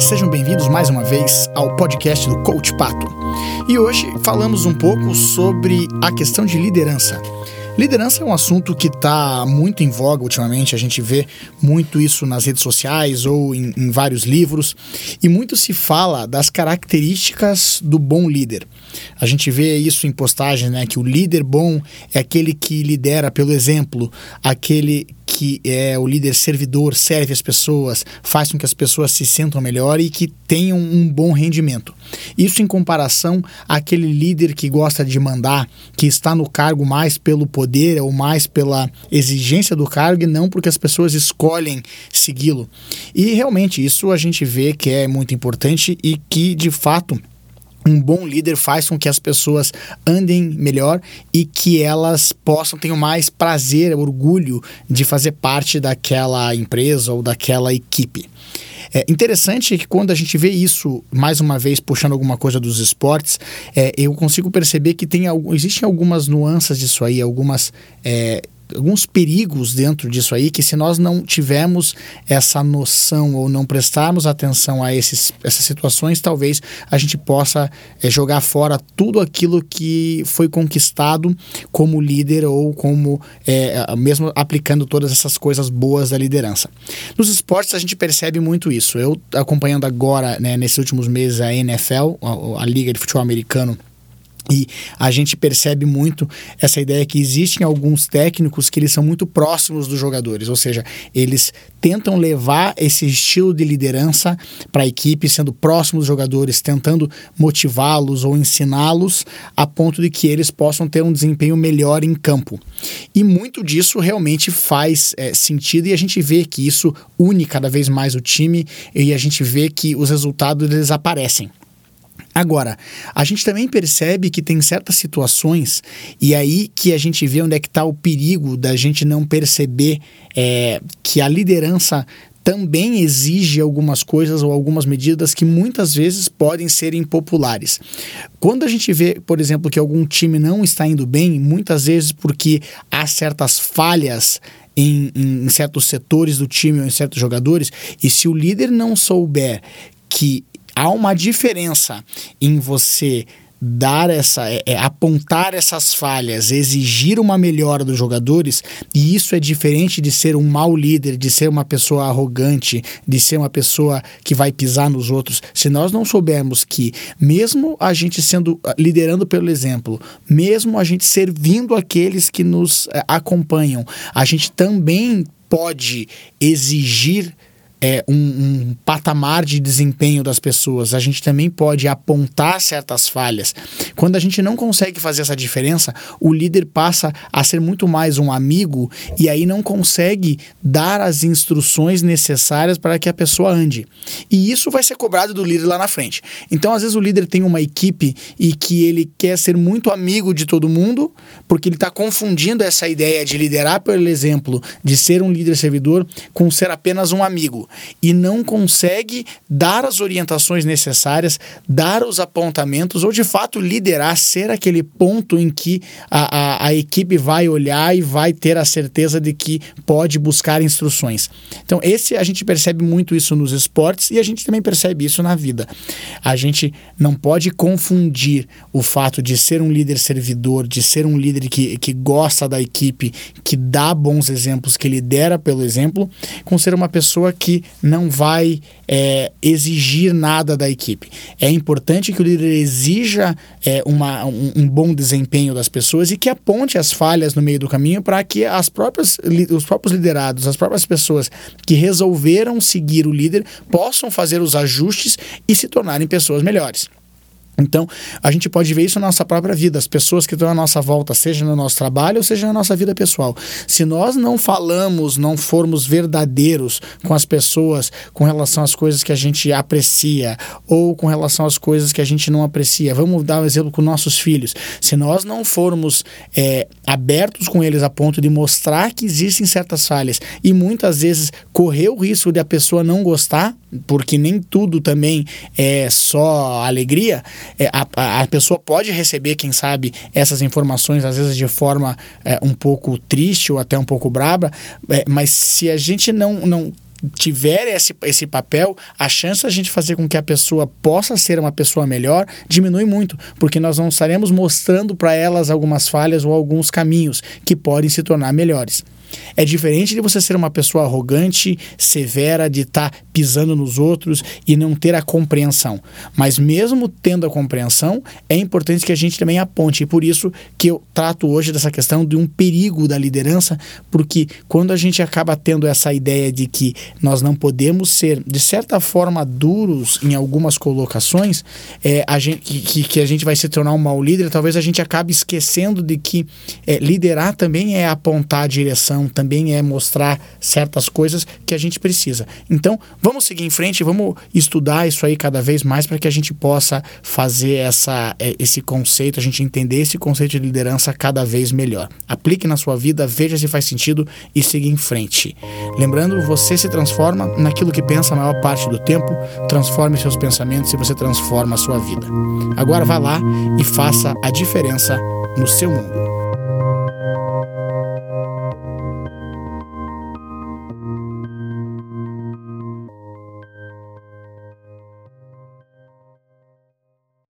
Sejam bem-vindos mais uma vez ao podcast do Coach Pato. E hoje falamos um pouco sobre a questão de liderança. Liderança é um assunto que está muito em voga ultimamente, a gente vê muito isso nas redes sociais ou em, em, vários livros, e muito se fala das características do bom líder. A gente vê isso em postagens, né? Que o líder bom é aquele que lidera pelo exemplo, aquele que é o líder servidor, serve as pessoas, faz com que as pessoas se sintam melhor e que tenham um bom rendimento. Isso em comparação àquele líder que gosta de mandar, que está no cargo mais pelo poder ou mais pela exigência do cargo e não porque as pessoas escolhem segui-lo. E realmente isso a gente vê que é muito importante e que de fato um bom líder faz com que as pessoas andem melhor e que elas possam ter mais prazer, orgulho de fazer parte daquela empresa ou daquela equipe. É interessante que quando a gente vê isso, mais uma vez, puxando alguma coisa dos esportes, é, eu consigo perceber que tem, existem algumas nuances disso aí, algumas é, alguns perigos dentro disso aí que se nós não tivermos essa noção ou não prestarmos atenção a esses, essas situações, talvez a gente possa é, jogar fora tudo aquilo que foi conquistado como líder ou como é, mesmo aplicando todas essas coisas boas da liderança. Nos esportes a gente percebe muito isso. Eu acompanhando agora, né, nesses últimos meses a NFL, a, a Liga de Futebol Americano e a gente percebe muito essa ideia que existem alguns técnicos que eles são muito próximos dos jogadores, ou seja, eles tentam levar esse estilo de liderança para a equipe, sendo próximos dos jogadores, tentando motivá-los ou ensiná-los a ponto de que eles possam ter um desempenho melhor em campo. E muito disso realmente faz é, sentido e a gente vê que isso une cada vez mais o time e a gente vê que os resultados eles aparecem. Agora, a gente também percebe que tem certas situações, e aí que a gente vê onde é que está o perigo da gente não perceber é, que a liderança também exige algumas coisas ou algumas medidas que muitas vezes podem ser impopulares. Quando a gente vê, por exemplo, que algum time não está indo bem, muitas vezes porque há certas falhas em, em, certos setores do time ou em certos jogadores, e se o líder não souber que há uma diferença em você dar essa é, é, apontar essas falhas, exigir uma melhora dos jogadores, e isso é diferente de ser um mau líder, de ser uma pessoa arrogante, de ser uma pessoa que vai pisar nos outros. Se nós não soubermos que mesmo a gente sendo ah, liderando pelo exemplo, mesmo a gente servindo aqueles que nos é, acompanham, a gente também pode exigir é, um, um, patamar de desempenho das pessoas. A gente também pode apontar certas falhas. Quando a gente não consegue fazer essa diferença, o líder passa a ser muito mais um amigo e aí não consegue dar as instruções necessárias para que a pessoa ande. E isso vai ser cobrado do líder lá na frente. Então, às vezes, o líder tem uma equipe e que ele quer ser muito amigo de todo mundo, porque ele está confundindo essa ideia de liderar pelo exemplo, de ser um líder servidor, com ser apenas um amigo e não consegue dar as orientações necessárias, dar os apontamentos ou de fato liderar, ser aquele ponto em que a, a, a equipe vai olhar e vai ter a certeza de que pode buscar instruções. Então, esse a gente percebe muito isso nos esportes e a gente também percebe isso na vida. A gente não pode confundir o fato de ser um líder servidor, de ser um líder que, que gosta da equipe, que dá bons exemplos, que lidera pelo exemplo, com ser uma pessoa que não vai é, exigir nada da equipe. É importante que o líder exija é, uma, um, um, bom desempenho das pessoas e que aponte as falhas no meio do caminho para que as próprias, os próprios liderados, as próprias pessoas que resolveram seguir o líder possam fazer os ajustes e se tornarem pessoas melhores. Então, a gente pode ver isso na nossa própria vida, as pessoas que estão à nossa volta, seja no nosso trabalho ou seja na nossa vida pessoal. Se nós não falamos, não formos verdadeiros com as pessoas com relação às coisas que a gente aprecia ou com relação às coisas que a gente não aprecia, vamos dar um exemplo com nossos filhos. Se nós não formos é, abertos com eles a ponto de mostrar que existem certas falhas e muitas vezes correr o risco de a pessoa não gostar, porque nem tudo também é só alegria, é, a, a pessoa pode receber, quem sabe, essas informações, às vezes de forma é, um pouco triste ou até um pouco braba, é, mas se a gente não, não tiver esse, esse papel, a chance de a gente fazer com que a pessoa possa ser uma pessoa melhor diminui muito, porque nós não estaremos mostrando para elas algumas falhas ou alguns caminhos que podem se tornar melhores. É diferente de você ser uma pessoa arrogante, severa, de estar tá pisando nos outros e não ter a compreensão. Mas mesmo tendo a compreensão, é importante que a gente também aponte. E por isso que eu trato hoje dessa questão de um perigo da liderança, porque quando a gente acaba tendo essa ideia de que nós não podemos ser, de certa forma, duros em algumas colocações, é, a gente, que, que a gente vai se tornar um mau líder, talvez a gente acabe esquecendo de que é, liderar também é apontar a direção também é mostrar certas coisas que a gente precisa. Então, vamos seguir em frente, vamos estudar isso aí cada vez mais para que a gente possa fazer essa, é, esse conceito, a gente entender esse conceito de liderança cada vez melhor. Aplique na sua vida, veja se faz sentido e siga em frente. Lembrando, você se transforma naquilo que pensa a maior parte do tempo, transforme seus pensamentos e você transforma a sua vida. Agora vá lá e faça a diferença no seu mundo.